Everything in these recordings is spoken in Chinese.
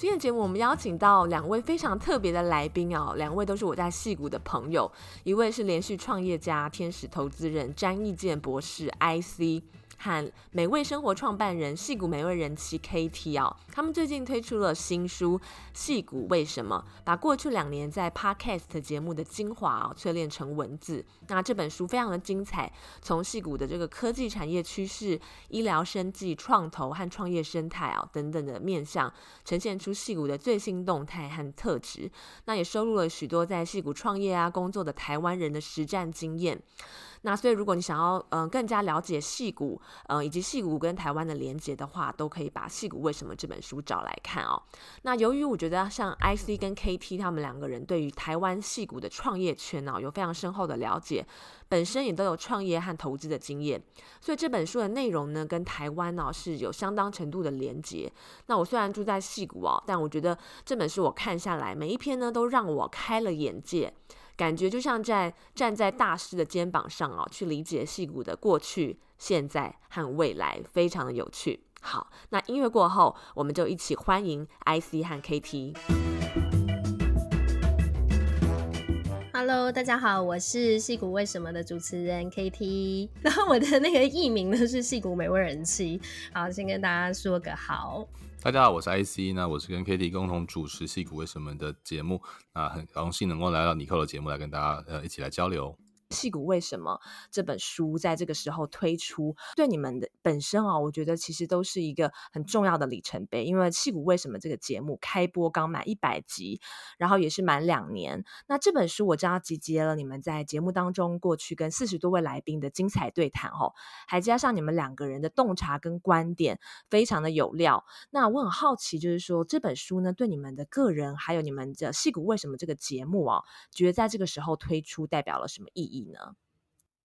今天节目，我们邀请到两位非常特别的来宾哦，两位都是我在戏谷的朋友，一位是连续创业家、天使投资人詹义健博士 IC。和美味生活创办人戏谷美味人妻 KT 哦，他们最近推出了新书《戏谷为什么》，把过去两年在 Podcast 节目的精华淬炼成文字。那这本书非常的精彩，从戏谷的这个科技产业趋势、医疗生技、创投和创业生态哦等等的面向，呈现出戏谷的最新动态和特质。那也收录了许多在戏谷创业啊工作的台湾人的实战经验。那所以，如果你想要嗯、更加了解矽谷，呃以及矽谷跟台湾的连结的话，都可以把《矽谷为什么》这本书找来看哦。那由于我觉得像 IC 跟 KT 他们两个人对于台湾矽谷的创业圈呢、哦、有非常深厚的了解，本身也都有创业和投资的经验，所以这本书的内容呢跟台湾呢、哦、是有相当程度的连结。那我虽然住在矽谷哦，但我觉得这本书我看下来每一篇呢都让我开了眼界。感觉就像在站在大师的肩膀上哦，去理解戏骨的过去、现在和未来，非常的有趣。好，那音乐过后，我们就一起欢迎 IC 和 KT。Hello，大家好，我是戏骨为什么的主持人 KT，然后我的那个艺名呢是戏骨美味人妻。好，先跟大家说个好。大家好，我是 IC，那我是跟 KT 共同主持《戏骨为什么》的节目，那很荣幸能够来到妮可的节目来跟大家呃一起来交流。戏骨为什么这本书在这个时候推出，对你们的本身啊，我觉得其实都是一个很重要的里程碑。因为戏骨为什么这个节目开播刚满一百集，然后也是满两年。那这本书我知道集结了你们在节目当中过去跟四十多位来宾的精彩对谈哦，还加上你们两个人的洞察跟观点，非常的有料。那我很好奇，就是说这本书呢，对你们的个人还有你们的戏骨为什么这个节目啊，觉得在这个时候推出代表了什么意义？呢？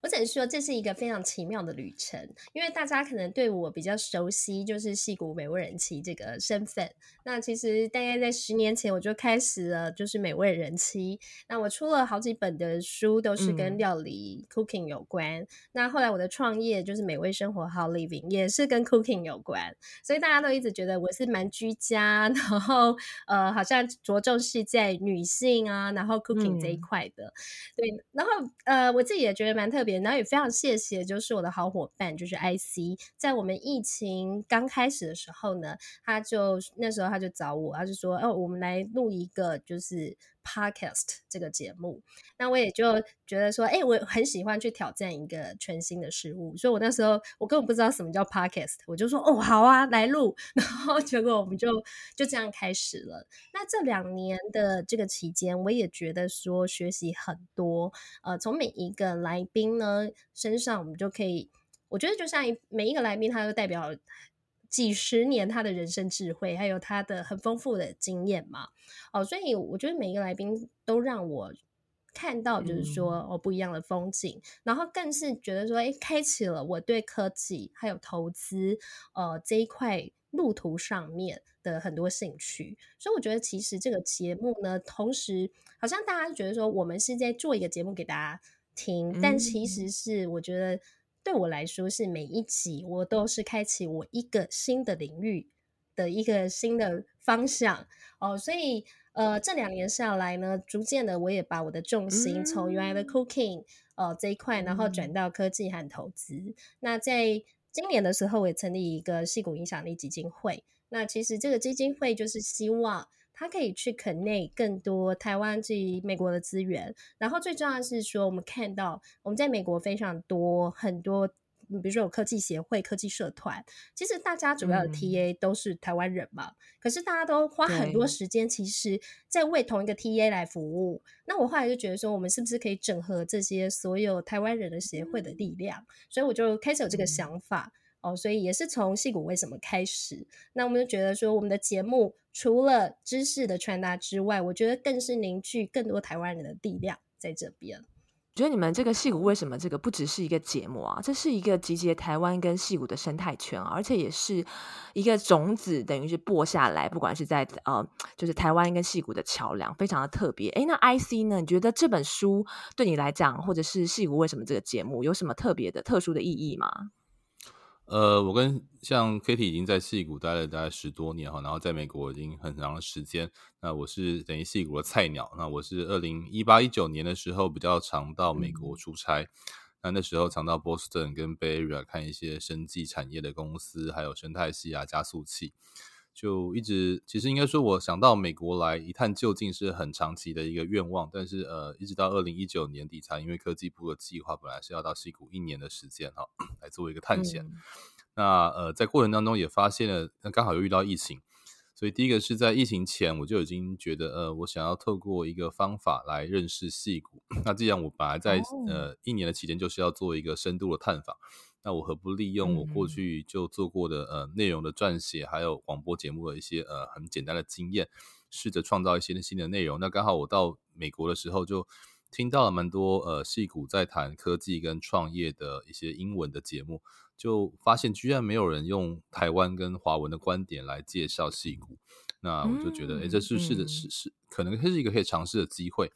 我只能说这是一个非常奇妙的旅程，因为大家可能对我比较熟悉，就是戏骨美味人妻这个身份。那其实大概在十年前我就开始了，就是美味人妻。那我出了好几本的书，都是跟料理、嗯、cooking 有关。那后来我的创业就是美味生活 How Living，也是跟 cooking 有关。所以大家都一直觉得我是蛮居家，然后呃，好像着重是在女性啊，然后 cooking 这一块的。嗯、对，然后呃，我自己也觉得蛮特别。然后也非常谢谢，就是我的好伙伴，就是 IC，在我们疫情刚开始的时候呢，他就那时候他就找我，他就说，哦，我们来录一个就是 Podcast 这个节目。那我也就觉得说，哎，我很喜欢去挑战一个全新的事物，所以我那时候我根本不知道什么叫 Podcast，我就说，哦，好啊，来录。然后结果我们就就这样开始了。那这两年的这个期间，我也觉得说学习很多，呃，从每一个来宾呢。身上我们就可以，我觉得就像每一个来宾，他都代表几十年他的人生智慧，还有他的很丰富的经验嘛。哦，所以我觉得每一个来宾都让我看到，就是说哦不一样的风景，然后更是觉得说，哎，开启了我对科技还有投资呃这一块路途上面的很多兴趣。所以我觉得其实这个节目呢，同时好像大家觉得说，我们是在做一个节目给大家。听，但其实是我觉得对我来说是每一集我都是开启我一个新的领域的一个新的方向哦，所以呃这两年下来呢，逐渐的我也把我的重心从原来的 cooking 呃这一块，然后转到科技和投资。那在今年的时候，我也成立一个戏骨影响力基金会。那其实这个基金会就是希望。它可以去 connect 更多台湾及美国的资源，然后最重要的是说，我们看到我们在美国非常多很多，比如说有科技协会、科技社团，其实大家主要的 TA 都是台湾人嘛，嗯、可是大家都花很多时间，其实在为同一个 TA 来服务。那我后来就觉得说，我们是不是可以整合这些所有台湾人的协会的力量？嗯、所以我就开始有这个想法。嗯哦，所以也是从矽谷为什么开始？那我们就觉得说，我们的节目除了知识的传达之外，我觉得更是凝聚更多台湾人的力量在这边。我觉得你们这个戏骨为什么这个不只是一个节目啊？这是一个集结台湾跟戏骨的生态圈，而且也是一个种子，等于是播下来，不管是在呃，就是台湾跟戏骨的桥梁，非常的特别。诶，那 IC 呢？你觉得这本书对你来讲，或者是戏骨为什么这个节目有什么特别的、特殊的意义吗？呃，我跟像 Kitty 已经在戏谷待了大概十多年哈，然后在美国已经很长的时间。那我是等于戏谷的菜鸟。那我是二零一八一九年的时候比较常到美国出差，嗯、那那时候常到波士顿跟 Bay Area 看一些生技产业的公司，还有生态系啊、加速器。就一直，其实应该说，我想到美国来一探究竟是很长期的一个愿望，但是呃，一直到二零一九年底才因为科技部的计划，本来是要到西谷一年的时间哈，来做一个探险。嗯、那呃，在过程当中也发现了，那刚好又遇到疫情，所以第一个是在疫情前我就已经觉得，呃，我想要透过一个方法来认识戏谷。那既然我本来在、哦、呃一年的期间就是要做一个深度的探访。那我何不利用我过去就做过的呃内容的撰写，还有广播节目的一些呃很简单的经验，试着创造一些新的内容。那刚好我到美国的时候，就听到了蛮多呃戏骨在谈科技跟创业的一些英文的节目，就发现居然没有人用台湾跟华文的观点来介绍矽谷。那我就觉得，哎，这是是的是是，可能是一个可以尝试的机会。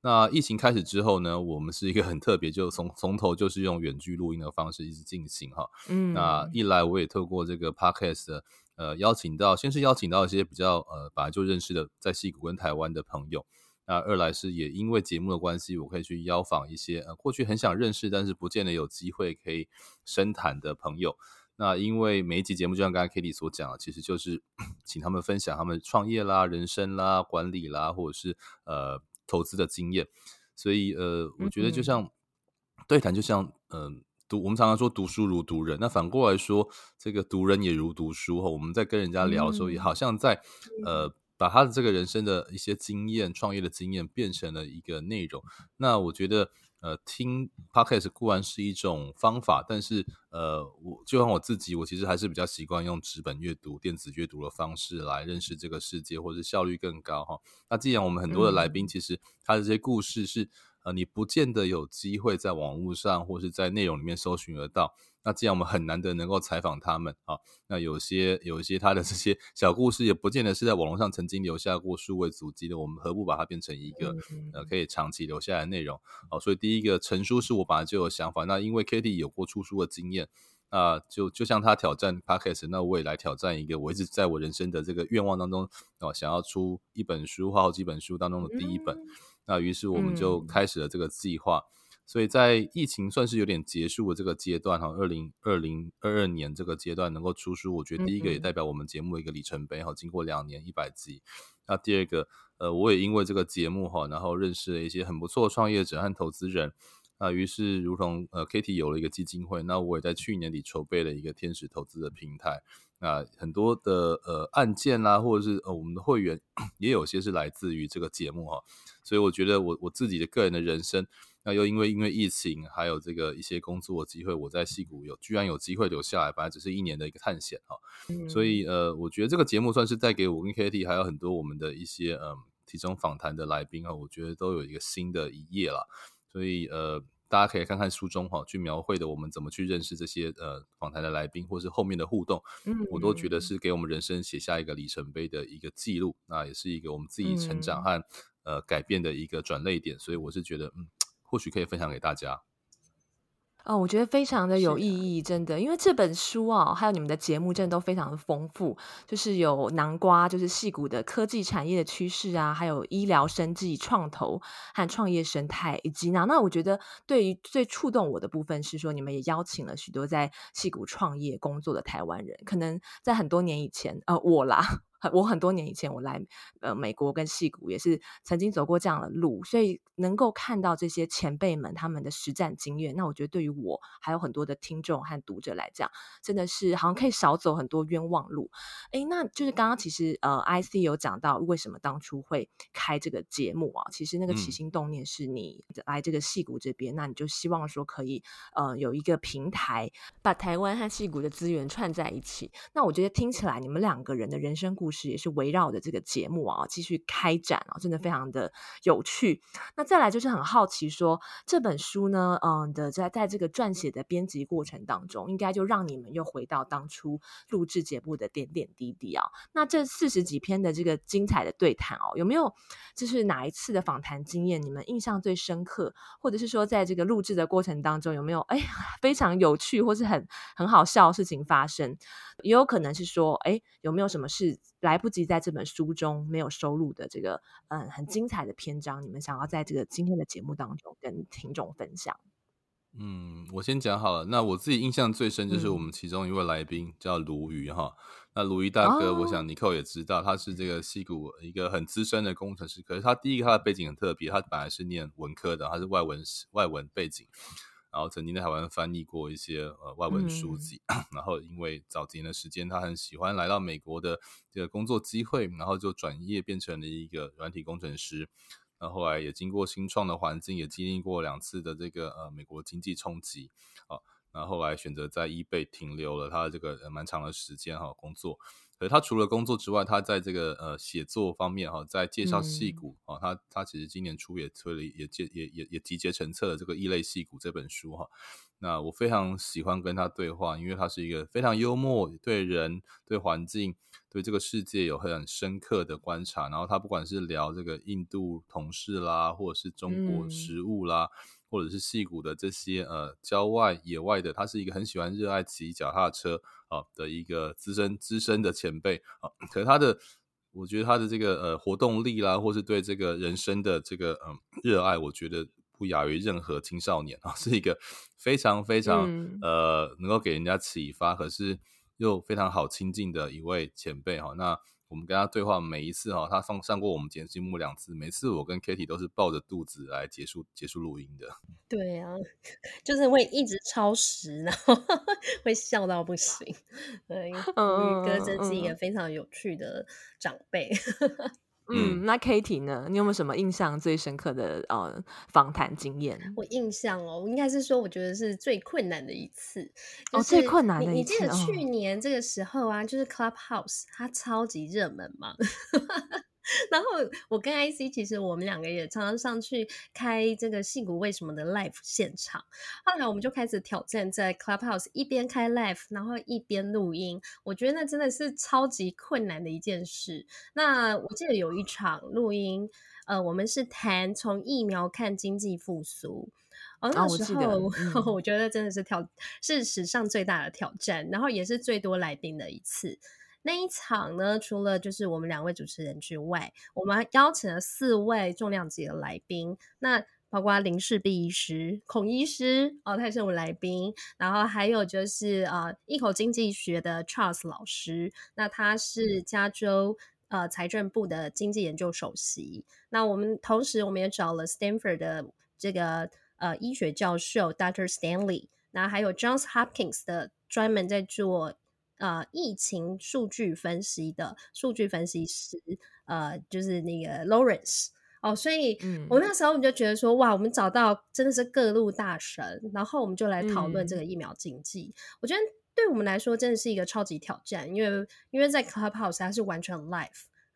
那疫情开始之后呢，我们是一个很特别，就从从头就是用远距录音的方式一直进行哈。嗯，那一来我也透过这个 podcast，呃，邀请到先是邀请到一些比较呃本来就认识的在矽谷跟台湾的朋友。那二来是也因为节目的关系，我可以去邀访一些呃过去很想认识但是不见得有机会可以深谈的朋友。那因为每一集节目就像刚才 Katie 所讲的，其实就是 请他们分享他们创业啦、人生啦、管理啦，或者是呃。投资的经验，所以呃，我觉得就像对谈，就像嗯、呃，读我们常常说读书如读人，那反过来说，这个读人也如读书哈。我们在跟人家聊的时候，也好像在呃，把他的这个人生的一些经验、创业的经验变成了一个内容。那我觉得。呃，听 Podcast 固然是一种方法，但是呃，我就像我自己，我其实还是比较习惯用纸本阅读、电子阅读的方式来认识这个世界，或者效率更高哈。那既然我们很多的来宾，其实他的这些故事是。呃，你不见得有机会在网络上或是在内容里面搜寻得到。那既然我们很难得能够采访他们啊，那有些有一些他的这些小故事，也不见得是在网络上曾经留下过数位足迹的。我们何不把它变成一个呃可以长期留下来的内容？好，所以第一个成书是我本来就有想法。那因为 Katie 有过出书的经验，啊，就就像他挑战 Podcast，那我也来挑战一个我一直在我人生的这个愿望当中哦，想要出一本书或好几本书当中的第一本。那于是我们就开始了这个计划，嗯、所以在疫情算是有点结束的这个阶段哈，二零二零二二年这个阶段能够出书，我觉得第一个也代表我们节目的一个里程碑哈。经过两年一百集，那第二个，呃，我也因为这个节目哈，然后认识了一些很不错的创业者和投资人。那于是，如同呃，Katie 有了一个基金会，那我也在去年底筹备了一个天使投资的平台。那很多的呃案件啦，或者是呃我们的会员也有些是来自于这个节目哈。所以我觉得我我自己的个人的人生，那又因为因为疫情，还有这个一些工作机会，我在戏谷有居然有机会留下来，本来只是一年的一个探险哈。嗯、所以呃，我觉得这个节目算是带给我跟 Katie 还有很多我们的一些嗯其中访谈的来宾啊，我觉得都有一个新的一页了。所以呃。大家可以看看书中哈，去描绘的我们怎么去认识这些呃访谈的来宾，或是后面的互动，嗯，我都觉得是给我们人生写下一个里程碑的一个记录，那也是一个我们自己成长和、嗯、呃改变的一个转捩点，所以我是觉得嗯，或许可以分享给大家。哦，我觉得非常的有意义，真的，因为这本书啊，还有你们的节目，真的都非常的丰富，就是有南瓜，就是戏谷的科技产业的趋势啊，还有医疗生技创投和创业生态，以及呢，那我觉得对于最触动我的部分是说，你们也邀请了许多在戏谷创业工作的台湾人，可能在很多年以前，呃，我啦。我很多年以前我来呃美国跟戏谷也是曾经走过这样的路，所以能够看到这些前辈们他们的实战经验，那我觉得对于我还有很多的听众和读者来讲，真的是好像可以少走很多冤枉路。诶，那就是刚刚其实呃 IC 有讲到为什么当初会开这个节目啊？其实那个起心动念是你来这个戏谷这边，嗯、那你就希望说可以呃有一个平台把台湾和戏谷的资源串在一起。那我觉得听起来你们两个人的人生故故事，也是围绕着这个节目啊继续开展啊，真的非常的有趣。那再来就是很好奇说，这本书呢，嗯的在在这个撰写的编辑过程当中，应该就让你们又回到当初录制节目的点点滴滴啊。那这四十几篇的这个精彩的对谈哦，有没有就是哪一次的访谈经验你们印象最深刻，或者是说在这个录制的过程当中有没有哎非常有趣或是很很好笑的事情发生？也有可能是说哎有没有什么事来不及在这本书中没有收录的这个嗯很精彩的篇章，你们想要在这个今天的节目当中跟听众分享？嗯，我先讲好了。那我自己印象最深就是我们其中一位来宾叫卢瑜哈。那卢瑜大哥，我想尼克也知道，他是这个西谷一个很资深的工程师。可是他第一个他的背景很特别，他本来是念文科的，他是外文外文背景，然后曾经在台湾翻译过一些呃外文书籍。嗯、然后因为早几年的时间，他很喜欢来到美国的这个工作机会，然后就转业变成了一个软体工程师。那后来也经过新创的环境，也经历过两次的这个呃美国经济冲击啊，那后，后来选择在 eBay 停留了他的这个蛮长的时间哈工作。可是他除了工作之外，他在这个呃写作方面哈，在介绍戏骨啊，他他其实今年初也推了也介也也也集结成册了这个异类戏骨这本书哈。那我非常喜欢跟他对话，因为他是一个非常幽默，对人对环境。对这个世界有很深刻的观察，然后他不管是聊这个印度同事啦，或者是中国食物啦，嗯、或者是戏骨的这些呃郊外野外的，他是一个很喜欢热爱骑脚踏车啊的一个资深资深的前辈啊。可是他的，我觉得他的这个呃活动力啦，或是对这个人生的这个嗯热爱，我觉得不亚于任何青少年啊，是一个非常非常、嗯、呃能够给人家启发，可是。又非常好亲近的一位前辈哈，那我们跟他对话每一次哈，他上上过我们节目两次，每次我跟 Kitty 都是抱着肚子来结束结束录音的。对啊，就是会一直超时，然后 会笑到不行。对，宇哥真是一个非常有趣的长辈。嗯，那 Katie 呢？你有没有什么印象最深刻的呃访谈经验？我印象哦，应该是说，我觉得是最困难的一次。就是、哦，最困难的一次。你记得去年这个时候啊，哦、就是 Clubhouse 它超级热门嘛。然后我跟 IC 其实我们两个也常常上去开这个戏骨为什么的 live 现场。后来我们就开始挑战在 Clubhouse 一边开 live，然后一边录音。我觉得那真的是超级困难的一件事。那我记得有一场录音，呃，我们是谈从疫苗看经济复苏。哦，那时候、哦 我，嗯、我觉得真的是挑是史上最大的挑战，然后也是最多来宾的一次。那一场呢，除了就是我们两位主持人之外，我们邀请了四位重量级的来宾，那包括林氏璧医师、孔医师哦，他也是我们来宾，然后还有就是呃，一口经济学的 Charles 老师，那他是加州呃财政部的经济研究首席，那我们同时我们也找了 Stanford 的这个呃医学教授 Dr. Stanley，那还有 Johns Hopkins 的专门在做。呃，疫情数据分析的数据分析师，呃，就是那个 Lawrence 哦，所以我那时候我们就觉得说，哇，我们找到真的是各路大神，然后我们就来讨论这个疫苗经济。嗯、我觉得对我们来说真的是一个超级挑战，因为因为在 Clubhouse 它是完全 live，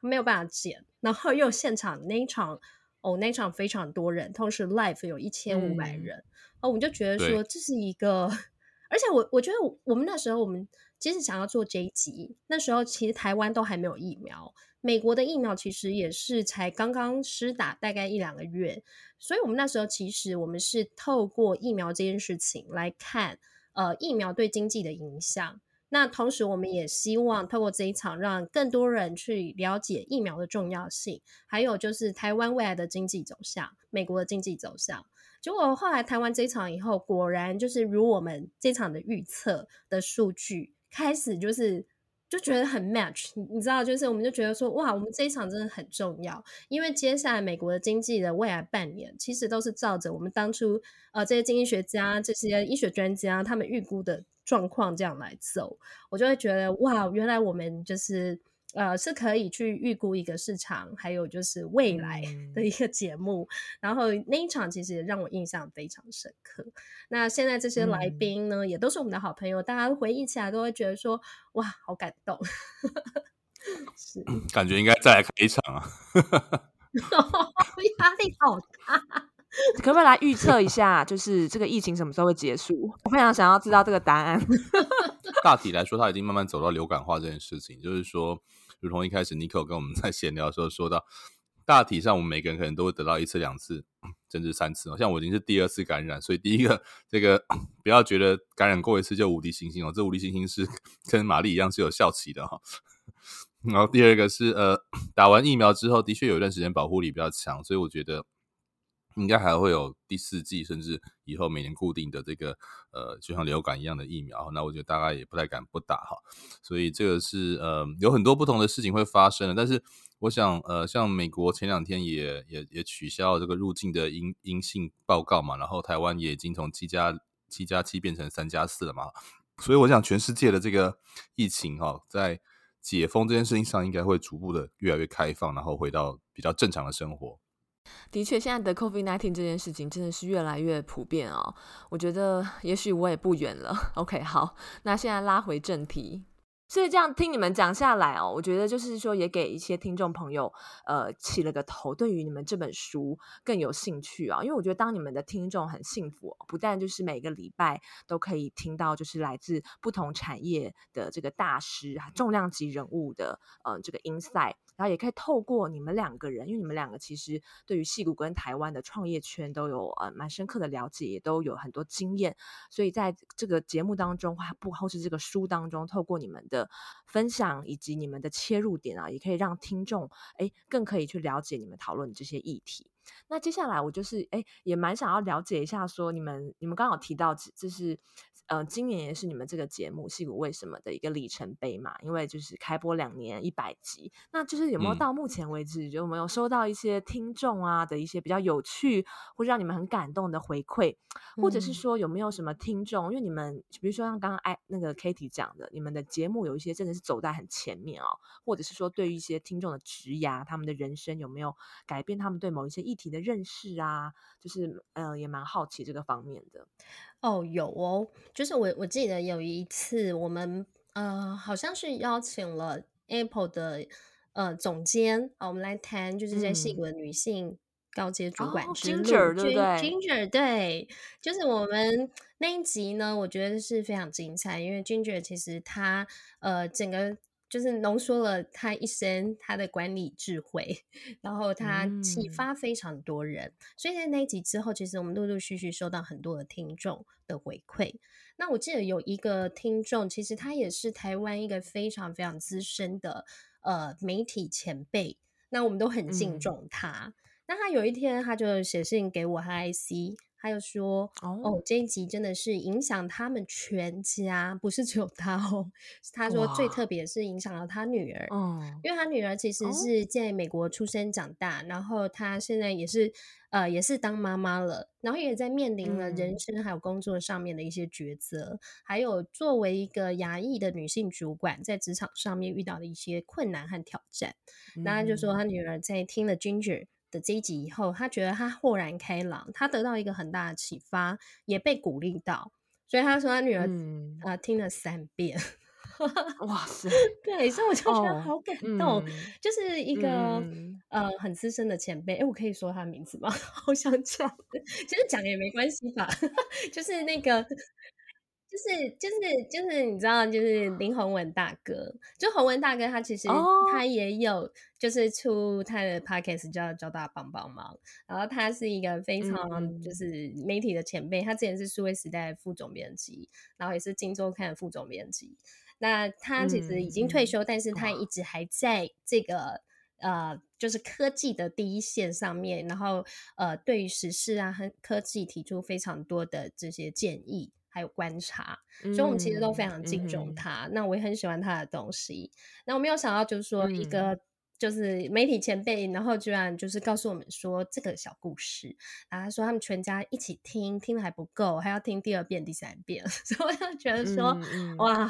没有办法剪，然后又现场那一场哦，那一场非常多人，同时 live 有一千五百人，嗯、哦，我们就觉得说这是一个，而且我我觉得我们那时候我们。其实想要做这一集，那时候其实台湾都还没有疫苗，美国的疫苗其实也是才刚刚施打，大概一两个月，所以我们那时候其实我们是透过疫苗这件事情来看，呃，疫苗对经济的影响。那同时我们也希望透过这一场，让更多人去了解疫苗的重要性，还有就是台湾未来的经济走向，美国的经济走向。结果后来台湾这一场以后，果然就是如我们这场的预测的数据。开始就是就觉得很 match，你知道，就是我们就觉得说，哇，我们这一场真的很重要，因为接下来美国的经济的未来半年，其实都是照着我们当初呃这些经济学家、这些医学专家他们预估的状况这样来走，我就会觉得，哇，原来我们就是。呃，是可以去预估一个市场，还有就是未来的一个节目。嗯、然后那一场其实也让我印象非常深刻。那现在这些来宾呢，嗯、也都是我们的好朋友，大家回忆起来都会觉得说，哇，好感动。是，感觉应该再来开一场啊！压力好大，可不可以来预测一下，就是这个疫情什么时候会结束？我非常想要知道这个答案。大体来说，它已经慢慢走到流感化这件事情，就是说，如同一开始 Nico 跟我们 在闲聊的时候说到，大体上我们每个人可能都会得到一次、两次，甚至三次。像我已经是第二次感染，所以第一个这个 不要觉得感染过一次就无敌星星哦，这无敌星星是 跟玛丽一样是有效期的哈。然后第二个是呃，打完疫苗之后，的确有一段时间保护力比较强，所以我觉得应该还会有第四季，甚至以后每年固定的这个呃，就像流感一样的疫苗。那我觉得大概也不太敢不打哈。所以这个是呃，有很多不同的事情会发生的。但是我想呃，像美国前两天也也也取消了这个入境的阴阴性报告嘛，然后台湾也已经从七加七加七变成三加四了嘛。所以我想全世界的这个疫情哈，在解封这件事情上，应该会逐步的越来越开放，然后回到比较正常的生活。的确，现在的 COVID-19 这件事情真的是越来越普遍哦。我觉得也许我也不远了。OK，好，那现在拉回正题。所以这样听你们讲下来哦，我觉得就是说也给一些听众朋友呃起了个头，对于你们这本书更有兴趣啊。因为我觉得当你们的听众很幸福，不但就是每个礼拜都可以听到就是来自不同产业的这个大师、重量级人物的呃这个 insight，然后也可以透过你们两个人，因为你们两个其实对于戏骨跟台湾的创业圈都有呃蛮深刻的了解，也都有很多经验，所以在这个节目当中，或不或是这个书当中，透过你们的分享以及你们的切入点啊，也可以让听众哎更可以去了解你们讨论的这些议题。那接下来我就是哎也蛮想要了解一下，说你们你们刚好提到就是。呃，今年也是你们这个节目《戏骨为什么》的一个里程碑嘛，因为就是开播两年一百集，那就是有没有到目前为止，就有没有收到一些听众啊的一些比较有趣或者让你们很感动的回馈，或者是说有没有什么听众，因为你们比如说像刚刚哎那个 Katie 讲的，你们的节目有一些真的是走在很前面哦，或者是说对于一些听众的职涯，他们的人生有没有改变他们对某一些议题的认识啊，就是呃也蛮好奇这个方面的。哦，有哦，就是我我记得有一次，我们呃好像是邀请了 Apple 的呃总监啊，我们来谈就是在矽谷的女性高阶主管之路，嗯 oh, Ginger, 对不对？Ginger 对，就是我们那一集呢，我觉得是非常精彩，因为 Ginger 其实他呃整个。就是浓缩了他一生他的管理智慧，然后他启发非常多人，嗯、所以在那一集之后，其实我们陆陆续续收到很多的听众的回馈。那我记得有一个听众，其实他也是台湾一个非常非常资深的呃媒体前辈，那我们都很敬重他。嗯、那他有一天他就写信给我，和 IC。他又说：“哦，哦，这一集真的是影响他们全家，不是只有他哦。他说最特别是影响了他女儿，哦，因为他女儿其实是在美国出生长大，哦，然后他现在也是呃也是当妈妈了，然后也在面临了人生还有工作上面的一些抉择，嗯，还有作为一个牙裔的女性主管在职场上面遇到的一些困难和挑战。那他就说他女儿在听了 Ginger。”的这一集以后，他觉得他豁然开朗，他得到一个很大的启发，也被鼓励到，所以他说他女儿啊、嗯。呃、听了三遍，哇塞，对，所以我就觉得好感动，哦嗯、就是一个、嗯、呃很资深的前辈，哎，我可以说他的名字吗？好想讲，其实讲也没关系吧，就是那个。就是就是就是你知道，就是林宏文大哥，就宏文大哥他其实他。也有就是出他的 podcast 叫叫大家帮帮忙，然后他是一个非常就是媒体的前辈，他之前是数位时代副总编辑，然后也是金周刊的副总编辑。那他其实已经退休，但是他一直还在这个呃就是科技的第一线上面，然后呃对于时事啊和科技提出非常多的这些建议。还有观察，所以我们其实都非常敬重他。嗯、那我也很喜欢他的东西。那我没有想到，就是说一个就是媒体前辈，嗯、然后居然就是告诉我们说这个小故事。然后他说他们全家一起听，听的还不够，还要听第二遍、第三遍。所以我就觉得说，哇，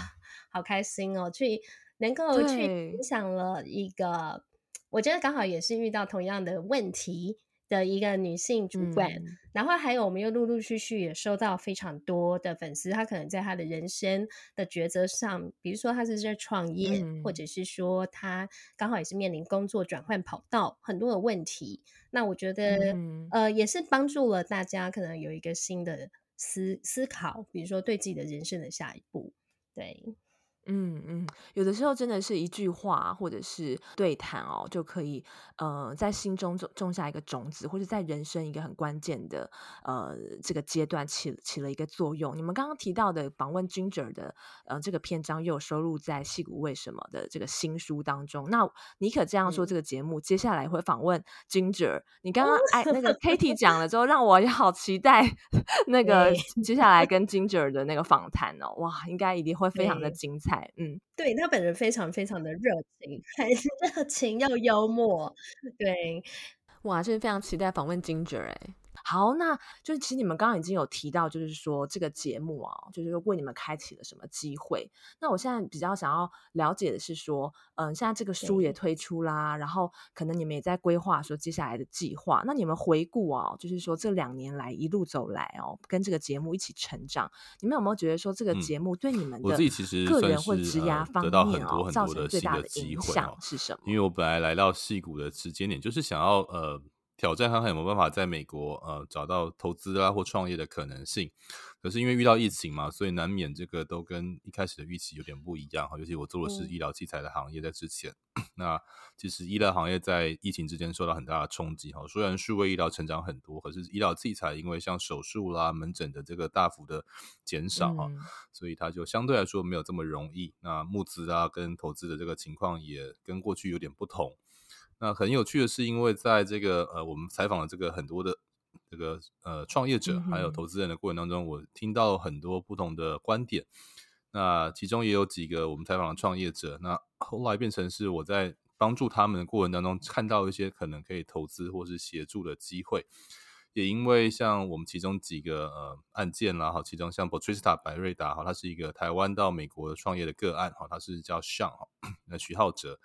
好开心哦！去能够去影响了一个，我觉得刚好也是遇到同样的问题的一个女性主管，嗯、然后还有我们又陆陆续续也收到非常多的粉丝，他可能在他的人生的抉择上，比如说他是在创业，嗯、或者是说他刚好也是面临工作转换跑道很多的问题，那我觉得、嗯、呃也是帮助了大家可能有一个新的思思考，比如说对自己的人生的下一步，对。嗯嗯，有的时候真的是一句话或者是对谈哦，就可以呃在心中种种下一个种子，或者在人生一个很关键的呃这个阶段起起了一个作用。你们刚刚提到的访问 Ginger 的呃这个篇章，又有收录在《戏骨为什么》的这个新书当中。那你可这样说，这个节目、嗯、接下来会访问 Ginger。你刚刚哎那个 Katie 讲了之后，让我也好期待 那个接下来跟 Ginger 的那个访谈哦，哇，应该一定会非常的精彩。嗯，对，他本人非常非常的热情，很热情又幽默，对，哇，真的非常期待访问 Ginger 哎。好，那就是其实你们刚刚已经有提到，就是说这个节目啊，就是说为你们开启了什么机会。那我现在比较想要了解的是说，嗯、呃，现在这个书也推出啦，然后可能你们也在规划说接下来的计划。那你们回顾啊，就是说这两年来一路走来哦，跟这个节目一起成长，你们有没有觉得说这个节目对你们的个人或职涯方面哦，造成最大的影响是什么？因为我本来来到戏谷的时间点，就是想要呃。挑战看看有没有办法在美国呃找到投资啊或创业的可能性，可是因为遇到疫情嘛，所以难免这个都跟一开始的预期有点不一样哈。尤其我做的是医疗器材的行业，在之前，嗯、那其实医疗行业在疫情之间受到很大的冲击哈。虽然数位医疗成长很多，可是医疗器材因为像手术啦、门诊的这个大幅的减少哈，嗯、所以它就相对来说没有这么容易。那募资啊跟投资的这个情况也跟过去有点不同。那很有趣的是，因为在这个呃，我们采访了这个很多的这个呃创业者还有投资人的过程当中，我听到很多不同的观点。那其中也有几个我们采访的创业者，那后来变成是我在帮助他们的过程当中，看到一些可能可以投资或是协助的机会。也因为像我们其中几个呃案件啦，哈，其中像 Botrista 百瑞达哈，他是一个台湾到美国创业的个案哈，他是叫哈，那徐浩哲，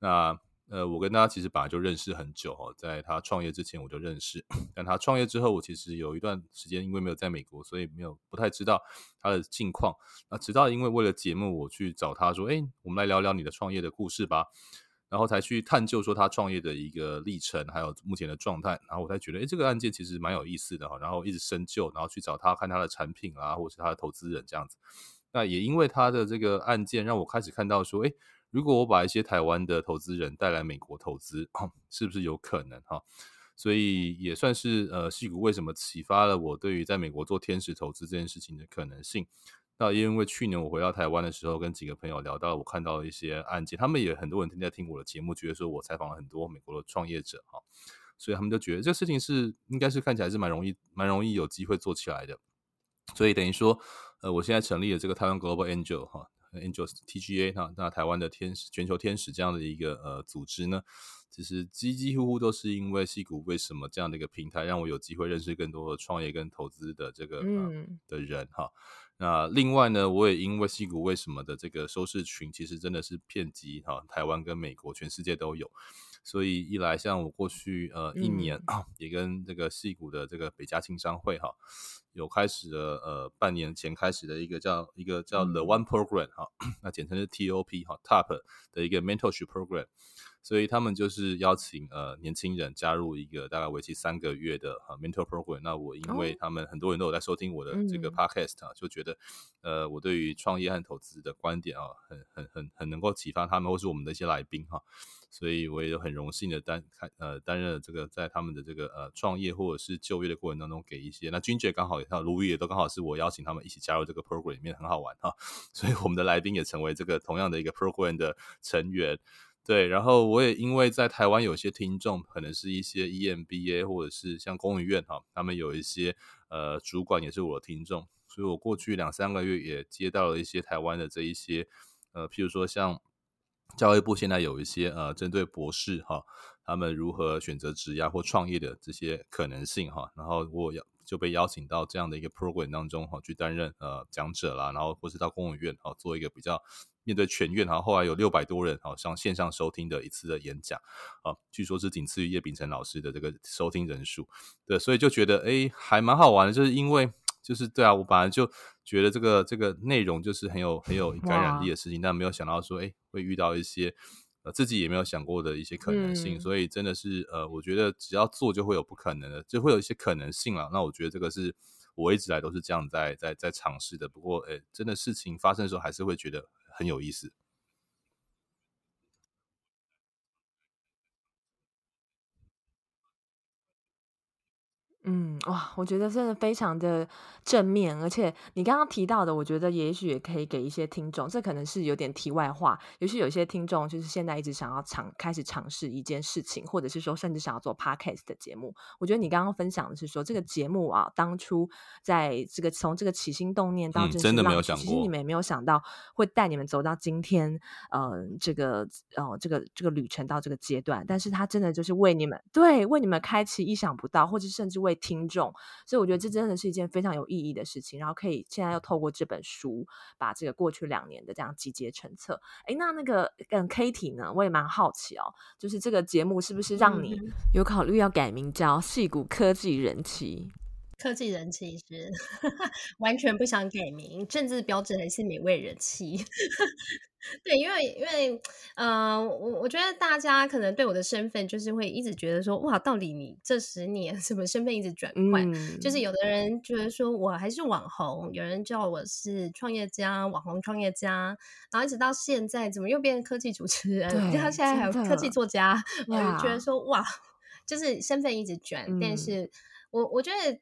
那。呃，我跟他其实本来就认识很久哦，在他创业之前我就认识，但他创业之后，我其实有一段时间因为没有在美国，所以没有不太知道他的近况。那直到因为为了节目，我去找他说：“哎，我们来聊聊你的创业的故事吧。”然后才去探究说他创业的一个历程，还有目前的状态。然后我才觉得，哎，这个案件其实蛮有意思的哈。然后一直深究，然后去找他看他的产品啊，或者是他的投资人这样子。那也因为他的这个案件，让我开始看到说，哎。如果我把一些台湾的投资人带来美国投资，是不是有可能哈？所以也算是呃，矽谷为什么启发了我对于在美国做天使投资这件事情的可能性。那因为去年我回到台湾的时候，跟几个朋友聊到，我看到了一些案件，他们也很多人正在听我的节目，觉得说我采访了很多美国的创业者哈，所以他们就觉得这个事情是应该是看起来是蛮容易、蛮容易有机会做起来的。所以等于说，呃，我现在成立了这个台湾 Global Angel 哈。Angels TGA 哈，那台湾的天使全球天使这样的一个呃组织呢，其实几几乎乎都是因为戏谷为什么这样的一个平台，让我有机会认识更多的创业跟投资的这个、呃、嗯的人哈。那另外呢，我也因为戏谷为什么的这个收视群，其实真的是遍及哈台湾跟美国，全世界都有。所以一来，像我过去呃一年、嗯、也跟这个戏谷的这个北加青商会哈，有开始了呃半年前开始的一个叫一个叫 The One Program 哈，那简称是 TOP 哈 Top 的一个 Mentorship Program。所以他们就是邀请呃年轻人加入一个大概为期三个月的哈 mentor program。那我因为他们很多人都有在收听我的这个 podcast 啊，就觉得呃我对于创业和投资的观点啊，很很很很能够启发他们，或是我们的一些来宾哈。所以我也很荣幸的担开呃担任了这个在他们的这个呃创业或者是就业的过程当中给一些。那 Ginger 刚好也像卢宇也都刚好是我邀请他们一起加入这个 program 里面，很好玩哈。所以我们的来宾也成为这个同样的一个 program 的成员。对，然后我也因为在台湾有些听众，可能是一些 EMBA 或者是像工研院哈，他们有一些呃主管也是我的听众，所以我过去两三个月也接到了一些台湾的这一些呃，譬如说像教育部现在有一些呃针对博士哈，他们如何选择职涯或创业的这些可能性哈，然后我要就被邀请到这样的一个 program 当中哈，去担任呃讲者啦，然后或是到工研院哈做一个比较。面对全院，然后后来有六百多人好上线上收听的一次的演讲啊，据说是仅次于叶秉成老师的这个收听人数。对，所以就觉得哎，还蛮好玩的，就是因为就是对啊，我本来就觉得这个这个内容就是很有很有感染力的事情，但没有想到说哎会遇到一些。自己也没有想过的一些可能性，嗯、所以真的是呃，我觉得只要做就会有不可能的，就会有一些可能性了。那我觉得这个是我一直来都是这样在在在尝试的。不过，诶，真的事情发生的时候，还是会觉得很有意思。嗯，哇，我觉得真的非常的正面，而且你刚刚提到的，我觉得也许也可以给一些听众，这可能是有点题外话。也许有些听众就是现在一直想要尝开始尝试一件事情，或者是说甚至想要做 podcast 的节目。我觉得你刚刚分享的是说这个节目啊，当初在这个从这个起心动念到真，嗯、真的没有想过，其实你们也没有想到会带你们走到今天，呃，这个呃这个这个旅程到这个阶段。但是它真的就是为你们对为你们开启意想不到，或者甚至为听众，所以我觉得这真的是一件非常有意义的事情。然后可以现在又透过这本书，把这个过去两年的这样集结成册。哎，那那个嗯 Kitty 呢？我也蛮好奇哦，就是这个节目是不是让你有考虑要改名叫《戏骨科技人妻》？科技人气是 完全不想改名，政治标志还是美味人气。对，因为因为呃，我我觉得大家可能对我的身份就是会一直觉得说，哇，到底你这十年什么身份一直转换？嗯、就是有的人觉得说我还是网红，有人叫我是创业家，网红创业家，然后一直到现在，怎么又变成科技主持人？然后现在还有科技作家，我就觉得说哇，就是身份一直转，嗯、但是我我觉得。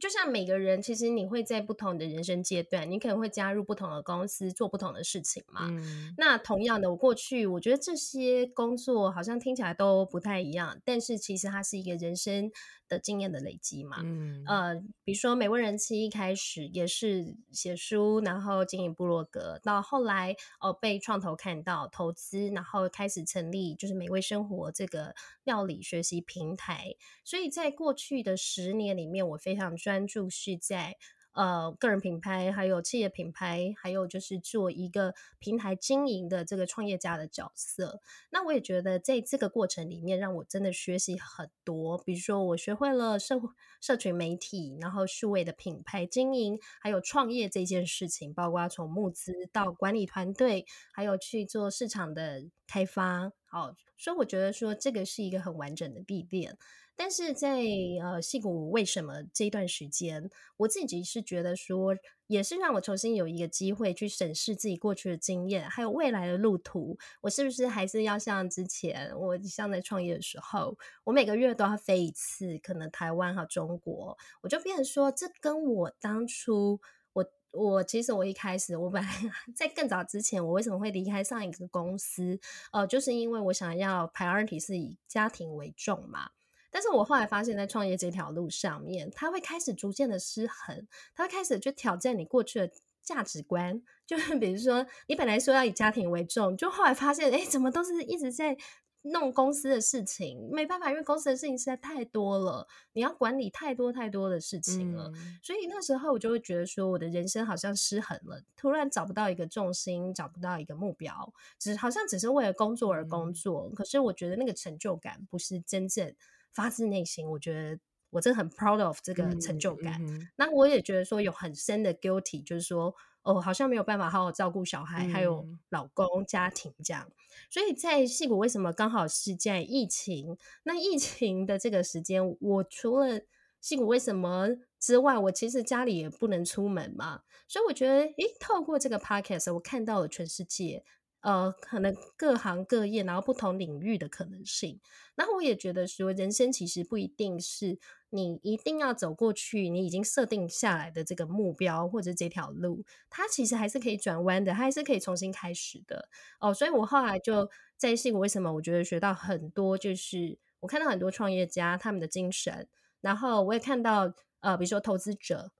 就像每个人，其实你会在不同的人生阶段，你可能会加入不同的公司，做不同的事情嘛。嗯、那同样的，我过去我觉得这些工作好像听起来都不太一样，但是其实它是一个人生的经验的累积嘛，嗯，呃，比如说美味人妻一开始也是写书，然后经营部落格，到后来哦、呃、被创投看到投资，然后开始成立就是美味生活这个料理学习平台，所以在过去的十年里面，我非常专注是在。呃，个人品牌，还有企业品牌，还有就是做一个平台经营的这个创业家的角色。那我也觉得在这个过程里面，让我真的学习很多。比如说，我学会了社社群媒体，然后数位的品牌经营，还有创业这件事情，包括从募资到管理团队，还有去做市场的开发。好，所以我觉得说这个是一个很完整的历练。但是在呃，戏骨为什么这一段时间，我自己是觉得说，也是让我重新有一个机会去审视自己过去的经验，还有未来的路途，我是不是还是要像之前我像在创业的时候，我每个月都要飞一次，可能台湾和中国，我就变成说，这跟我当初，我我其实我一开始，我本来在更早之前，我为什么会离开上一个公司？呃，就是因为我想要 priority 是以家庭为重嘛。但是我后来发现，在创业这条路上面，他会开始逐渐的失衡，他会开始去挑战你过去的价值观。就是比如说，你本来说要以家庭为重，就后来发现，哎，怎么都是一直在弄公司的事情，没办法，因为公司的事情实在太多了，你要管理太多太多的事情了。嗯、所以那时候我就会觉得说，我的人生好像失衡了，突然找不到一个重心，找不到一个目标，只好像只是为了工作而工作。嗯、可是我觉得那个成就感不是真正。发自内心，我觉得我真的很 proud of 这个成就感。嗯嗯、那我也觉得说有很深的 guilty，就是说哦，好像没有办法好好照顾小孩，嗯、还有老公、家庭这样。所以在戏谷为什么刚好是在疫情？那疫情的这个时间，我除了戏谷为什么之外，我其实家里也不能出门嘛。所以我觉得，诶，透过这个 podcast，我看到了全世界。呃，可能各行各业，然后不同领域的可能性。然后我也觉得说，人生其实不一定是你一定要走过去，你已经设定下来的这个目标或者这条路，它其实还是可以转弯的，它还是可以重新开始的。哦，所以我后来就在矽谷，为什么我觉得学到很多，就是我看到很多创业家他们的精神，然后我也看到呃，比如说投资者。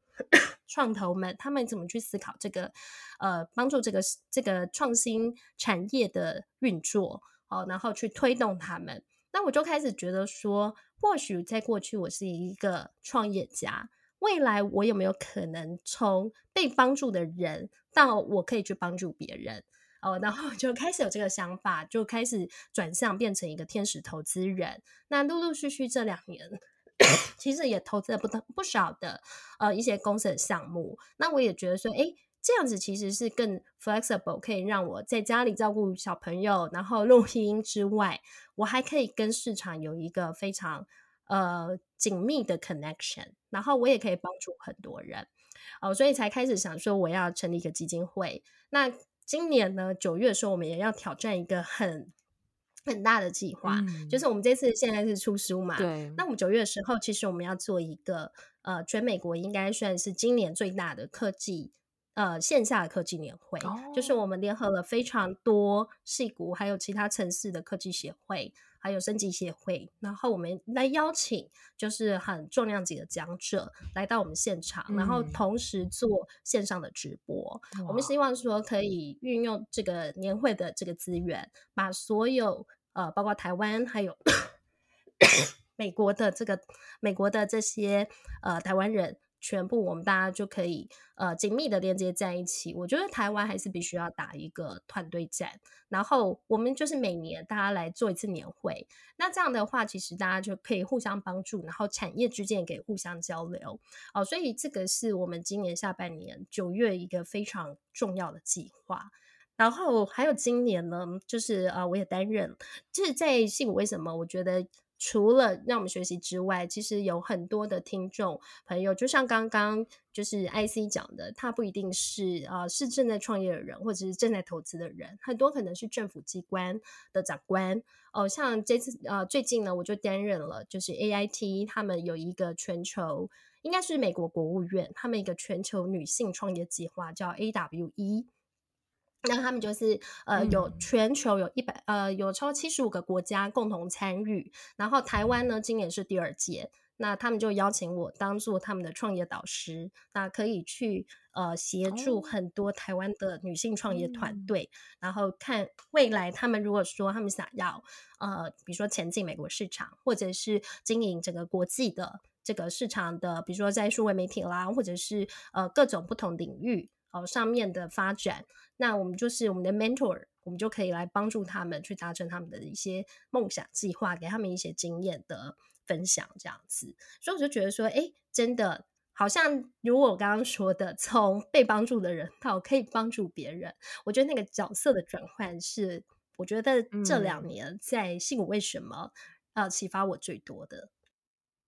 创投们他们怎么去思考这个，呃，帮助这个这个创新产业的运作，哦，然后去推动他们。那我就开始觉得说，或许在过去我是一个创业家，未来我有没有可能从被帮助的人到我可以去帮助别人？哦，然后就开始有这个想法，就开始转向变成一个天使投资人。那陆陆续续这两年，其实也投资了不不少的呃一些公司的项目。那我也觉得说，哎，这样子其实是更 flexible，可以让我在家里照顾小朋友，然后录音之外，我还可以跟市场有一个非常呃紧密的 connection，然后我也可以帮助很多人。哦，所以才开始想说我要成立一个基金会。那今年呢，九月的时候，我们也要挑战一个很很大的计划，嗯，就是我们这次现在是出书嘛。对。那我们九月的时候，其实我们要做一个呃，全美国应该算是今年最大的科技呃线下的科技年会，哦，就是我们联合了非常多戏谷还有其他城市的科技协会。还有升级协会，然后我们来邀请，就是很重量级的讲者来到我们现场，嗯、然后同时做线上的直播。我们希望说可以运用这个年会的这个资源，把所有呃，包括台湾还有 美国的这个美国的这些呃台湾人。全部我们大家就可以呃紧密的连接在一起。我觉得台湾还是必须要打一个团队战，然后我们就是每年大家来做一次年会。那这样的话，其实大家就可以互相帮助，然后产业之间也可以互相交流。哦，所以这个是我们今年下半年九月一个非常重要的计划。然后还有今年呢，就是呃我也担任，就是在信为什么我觉得。除了让我们学习之外，其实有很多的听众朋友，就像刚刚就是 IC 讲的，他不一定是啊、呃、是正在创业的人，或者是正在投资的人，很多可能是政府机关的长官哦、像这次啊、呃，最近呢，我就担任了，就是 AIT 他们有一个全球，应该是美国国务院他们一个全球女性创业计划，叫 AWE。那他们就是呃，有全球有一百呃，有超七十五个国家共同参与。然后台湾呢，今年是第二届，那他们就邀请我当做他们的创业导师，那可以去呃协助很多台湾的女性创业团队，然后看未来他们如果说他们想要呃，比如说前进美国市场，或者是经营整个国际的这个市场的，比如说在数位媒体啦，或者是呃各种不同领域。哦，上面的发展，那我们就是我们的 mentor，我们就可以来帮助他们去达成他们的一些梦想计划，给他们一些经验的分享，这样子。所以我就觉得说，哎，真的好像如果我刚刚说的，从被帮助的人到可以帮助别人，我觉得那个角色的转换是，我觉得这两年在矽谷为什么呃启发我最多的。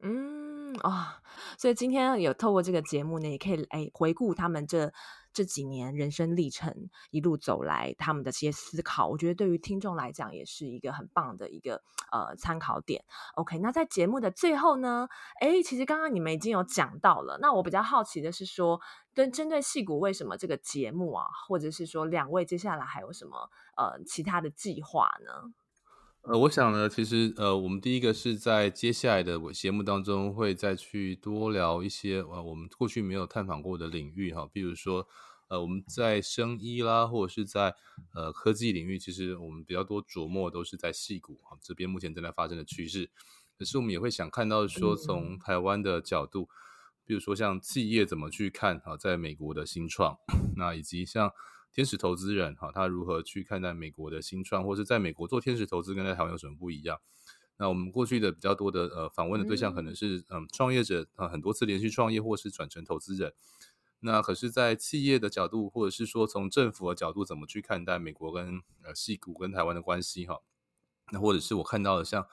嗯啊、哦，所以今天有透过这个节目呢，也可以哎回顾他们这。这几年人生历程一路走来，他们的这些思考，我觉得对于听众来讲也是一个很棒的一个呃参考点。OK，那在节目的最后呢，诶，其实刚刚你们已经有讲到了。那我比较好奇的是说，跟针对戏骨为什么这个节目啊，或者是说两位接下来还有什么呃其他的计划呢？呃，我想呢，其实呃，我们第一个是在接下来的节目当中会再去多聊一些呃，我们过去没有探访过的领域哈，比如说呃，我们在生医啦，或者是在呃科技领域，其实我们比较多琢磨都是在矽谷哈这边目前正在发生的趋势。可是我们也会想看到说，从台湾的角度，比如说像企业怎么去看哈，在美国的新创，那以及像。天使投资人哈，他如何去看待美国的新创，或是在美国做天使投资跟在台湾有什么不一样？那我们过去的比较多的呃访问的对象可能是嗯创业者啊，很多次连续创业或是转成投资人。那可是，在企业的角度，或者是说从政府的角度，怎么去看待美国跟呃矽谷跟台湾的关系哈？那或者是我看到的像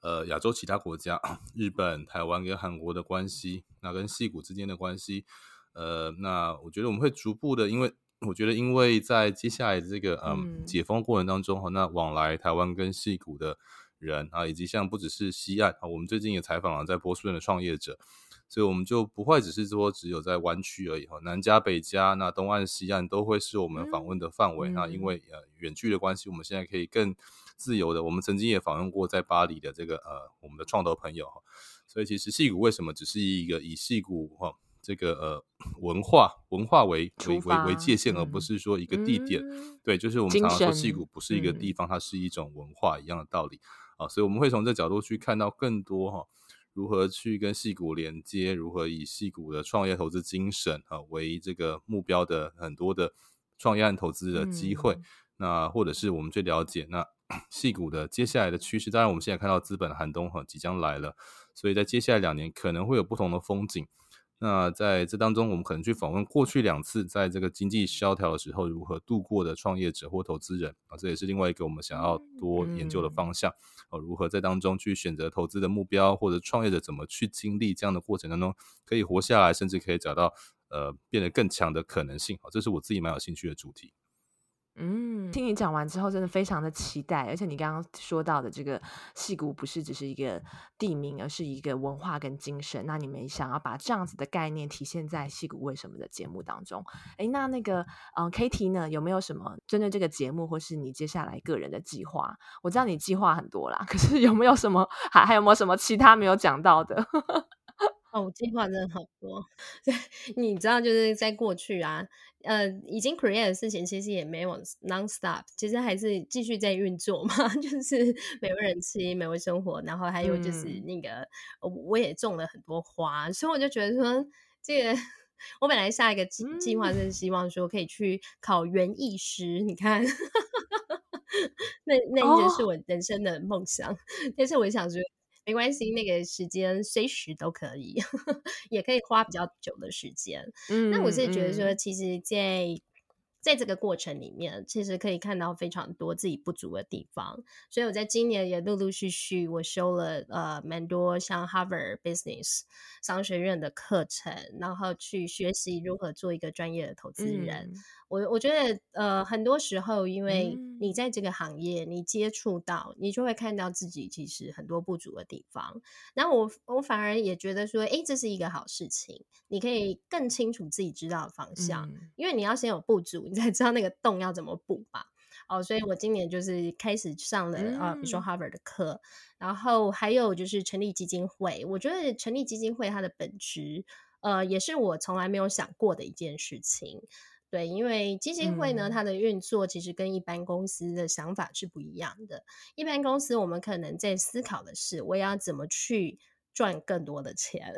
呃亚洲其他国家，日本、台湾跟韩国的关系，那跟矽谷之间的关系，呃，那我觉得我们会逐步的，因为。我觉得，因为在接下来的这个嗯解封过程当中哈，那往来台湾跟矽谷的人啊，以及像不只是西岸啊，我们最近也采访了在波士顿的创业者，所以我们就不会只是说只有在湾区而已哈，南加北加那东岸西岸都会是我们访问的范围。那因为呃远距的关系，我们现在可以更自由的。我们曾经也访问过在巴黎的这个呃我们的创投朋友哈，所以其实矽谷为什么只是一个以矽谷哈？这个呃文化文化为为为为界限，而不是说一个地点。嗯、对，就是我们常常说戏骨不是一个地方，嗯、它是一种文化一样的道理啊。所以我们会从这角度去看到更多哈、啊，如何去跟戏骨连接，如何以戏骨的创业投资精神啊为这个目标的很多的创业案投资的机会。嗯、那或者是我们最了解那 戏股的接下来的趋势。当然，我们现在看到资本寒冬哈即将来了，所以在接下来两年可能会有不同的风景。那在这当中，我们可能去访问过去两次在这个经济萧条的时候如何度过的创业者或投资人啊，这也是另外一个我们想要多研究的方向哦。如何在当中去选择投资的目标，或者创业者怎么去经历这样的过程当中可以活下来，甚至可以找到呃变得更强的可能性啊，这是我自己蛮有兴趣的主题。嗯，听你讲完之后，真的非常的期待。而且你刚刚说到的这个戏谷，不是只是一个地名，而是一个文化跟精神。那你们想要把这样子的概念体现在《戏谷为什么》的节目当中？诶，那那个嗯，Katie 呢，有没有什么针对这个节目，或是你接下来个人的计划？我知道你计划很多啦，可是有没有什么还还有没有什么其他没有讲到的？哦，我计划真的好多。对，你知道，就是在过去啊。呃，已经 create 的事情其实也没有 non-stop，其实还是继续在运作嘛。就是美味人妻、美味生活，然后还有就是那个，嗯、我也种了很多花，所以我就觉得说，这个我本来下一个计计划是希望说可以去考园艺师，嗯、你看，那那一直是我人生的梦想，哦、但是我想说。没关系，那个时间随时都可以，也可以花比较久的时间。嗯，那我是觉得说，其实在，在在这个过程里面，其实可以看到非常多自己不足的地方。所以我在今年也陆陆续续，我修了呃蛮多像 Harvard Business 商学院的课程，然后去学习如何做一个专业的投资人。嗯我我觉得，呃，很多时候，因为你在这个行业，你接触到，你就会看到自己其实很多不足的地方。然后我我反而也觉得说，哎，这是一个好事情，你可以更清楚自己知道的方向，嗯、因为你要先有不足，你才知道那个洞要怎么补嘛。哦，所以我今年就是开始上了啊、呃，比如说 Harvard 的课，然后还有就是成立基金会。我觉得成立基金会它的本质，呃，也是我从来没有想过的一件事情。对，因为基金会呢，它的运作其实跟一般公司的想法是不一样的。一般公司我们可能在思考的是，我要怎么去赚更多的钱，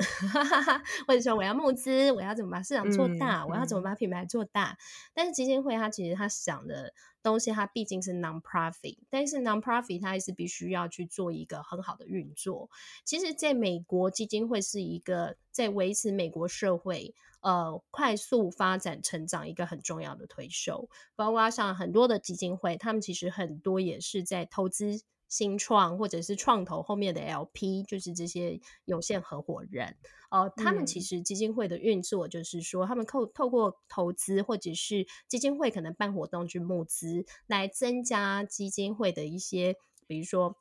或者说我要募资，我要怎么把市场做大，嗯、我要怎么把品牌做大。嗯、但是基金会它其实它想的东西，它毕竟是 non-profit，但是 non-profit 它还是必须要去做一个很好的运作。其实，在美国，基金会是一个在维持美国社会。呃，快速发展成长一个很重要的推手，包括像很多的基金会，他们其实很多也是在投资新创或者是创投后面的 LP，就是这些有限合伙人。呃，他们其实基金会的运作就是说，他们透透过投资或者是基金会可能办活动去募资，来增加基金会的一些，比如说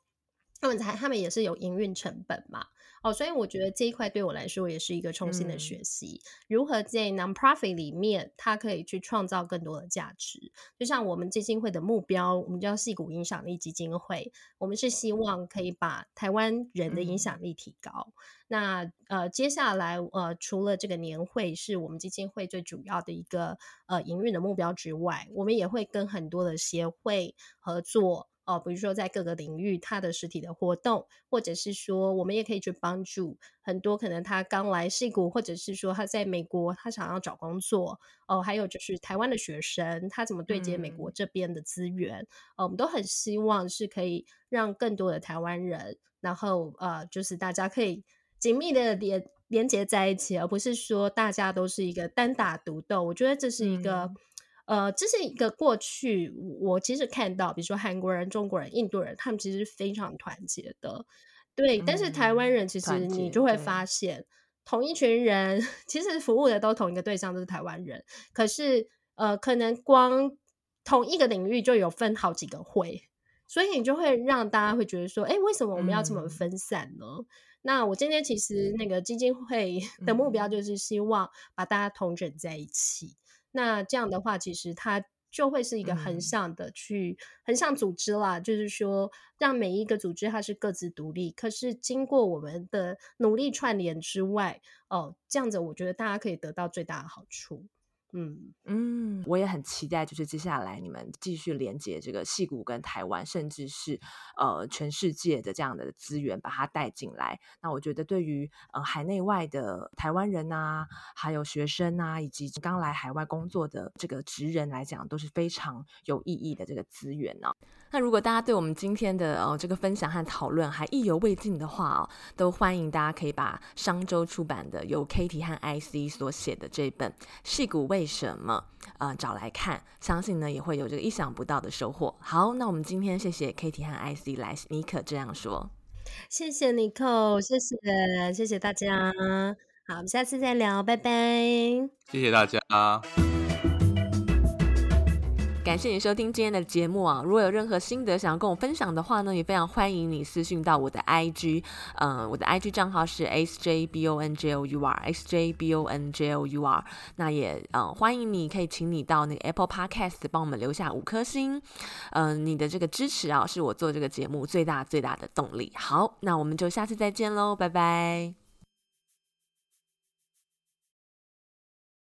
他们才他们也是有营运成本嘛。哦，所以我觉得这一块对我来说也是一个重新的学习，嗯、如何在 nonprofit 里面，它可以去创造更多的价值。就像我们基金会的目标，我们叫矽谷影响力基金会，我们是希望可以把台湾人的影响力提高。嗯、那呃，接下来呃，除了这个年会是我们基金会最主要的一个呃营运的目标之外，我们也会跟很多的协会合作。哦，比如说在各个领域，他的实体的活动，或者是说，我们也可以去帮助很多可能他刚来硅谷，或者是说他在美国，他想要找工作。哦，还有就是台湾的学生，他怎么对接美国这边的资源？嗯、哦，我们都很希望是可以让更多的台湾人，然后呃，就是大家可以紧密的连连接在一起，而不是说大家都是一个单打独斗。我觉得这是一个。嗯呃，这是一个过去，我其实看到，比如说韩国人、中国人、印度人，他们其实是非常团结的，对。嗯、但是台湾人其实你就会发现，同一群人 其实服务的都同一个对象，都是台湾人。可是，呃，可能光同一个领域就有分好几个会，所以你就会让大家会觉得说，哎，为什么我们要这么分散呢？嗯、那我今天其实那个基金会的目标就是希望把大家统整在一起。那这样的话，其实它就会是一个横向的去横向组织啦，就是说，让每一个组织它是各自独立，可是经过我们的努力串联之外，哦，这样子我觉得大家可以得到最大的好处。嗯。嗯，我也很期待，就是接下来你们继续连接这个戏骨跟台湾，甚至是呃全世界的这样的资源，把它带进来。那我觉得对于呃海内外的台湾人啊，还有学生啊，以及刚来海外工作的这个职人来讲，都是非常有意义的这个资源呢、那如果大家对我们今天的哦这个分享和讨论还意犹未尽的话哦，都欢迎大家可以把商周出版的由 Katie 和 IC 所写的这本《戏骨为什么》呃找来看，相信呢也会有这个意想不到的收获。好，那我们今天谢谢 Katie 和 IC 来，尼可这样说。谢谢尼克，谢谢谢谢大家。好，我们下次再聊，拜拜。谢谢大家。感谢你收听今天的节目啊！如果有任何心得想要跟我分享的话呢，也非常欢迎你私讯到我的 IG，嗯、我的 IG 账号是 sjbonjour，sjbonjour。那也嗯、欢迎你可以请你到那个 Apple Podcast 帮我们留下五颗星，嗯、你的这个支持啊，是我做这个节目最大最大的动力。好，那我们就下次再见喽，拜拜。